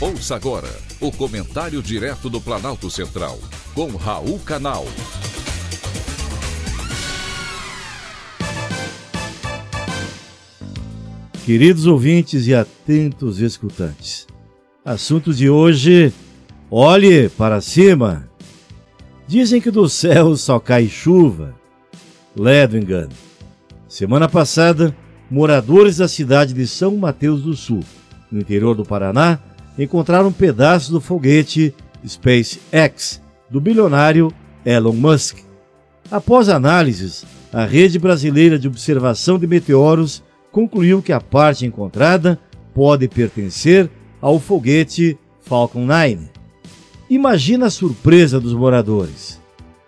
Ouça agora o comentário direto do Planalto Central, com Raul Canal. Queridos ouvintes e atentos escutantes, assunto de hoje: olhe para cima. Dizem que do céu só cai chuva. Ledo engano. Semana passada, moradores da cidade de São Mateus do Sul, no interior do Paraná, encontraram um pedaço do foguete SpaceX do bilionário Elon Musk. Após análises, a Rede Brasileira de Observação de Meteoros concluiu que a parte encontrada pode pertencer ao foguete Falcon 9. Imagina a surpresa dos moradores.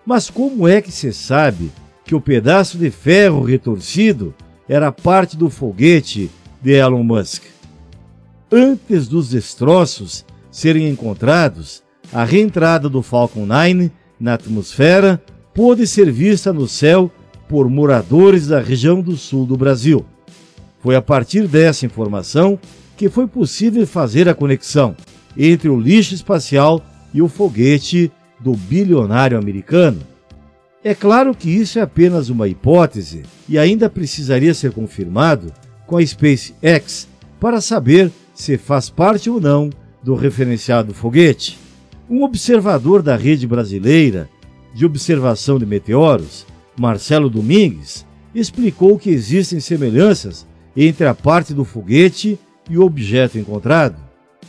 Mas como é que se sabe que o pedaço de ferro retorcido era parte do foguete de Elon Musk? Antes dos destroços serem encontrados, a reentrada do Falcon 9 na atmosfera pôde ser vista no céu por moradores da região do sul do Brasil. Foi a partir dessa informação que foi possível fazer a conexão entre o lixo espacial e o foguete do bilionário americano. É claro que isso é apenas uma hipótese e ainda precisaria ser confirmado com a SpaceX para saber se faz parte ou não do referenciado foguete. Um observador da rede brasileira de observação de meteoros, Marcelo Domingues, explicou que existem semelhanças entre a parte do foguete e o objeto encontrado.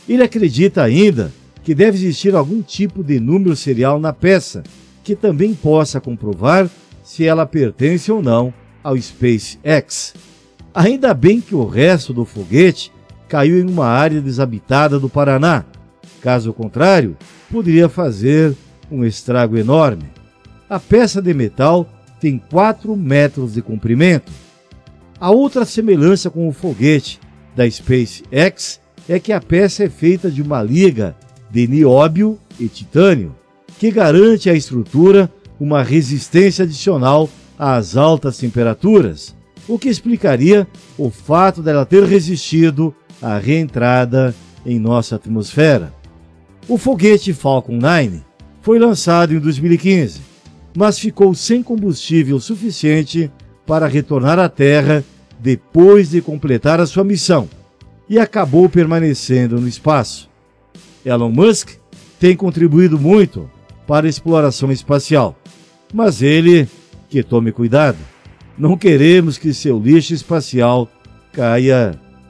Ele acredita ainda que deve existir algum tipo de número serial na peça, que também possa comprovar se ela pertence ou não ao SpaceX. Ainda bem que o resto do foguete caiu em uma área desabitada do Paraná. Caso contrário, poderia fazer um estrago enorme. A peça de metal tem 4 metros de comprimento a outra semelhança com o foguete da SpaceX é que a peça é feita de uma liga de nióbio e titânio, que garante à estrutura uma resistência adicional às altas temperaturas, o que explicaria o fato dela ter resistido à reentrada em nossa atmosfera. O foguete Falcon 9 foi lançado em 2015, mas ficou sem combustível suficiente para retornar à Terra depois de completar a sua missão e acabou permanecendo no espaço. Elon Musk tem contribuído muito para a exploração espacial, mas ele que tome cuidado. Não queremos que seu lixo espacial caia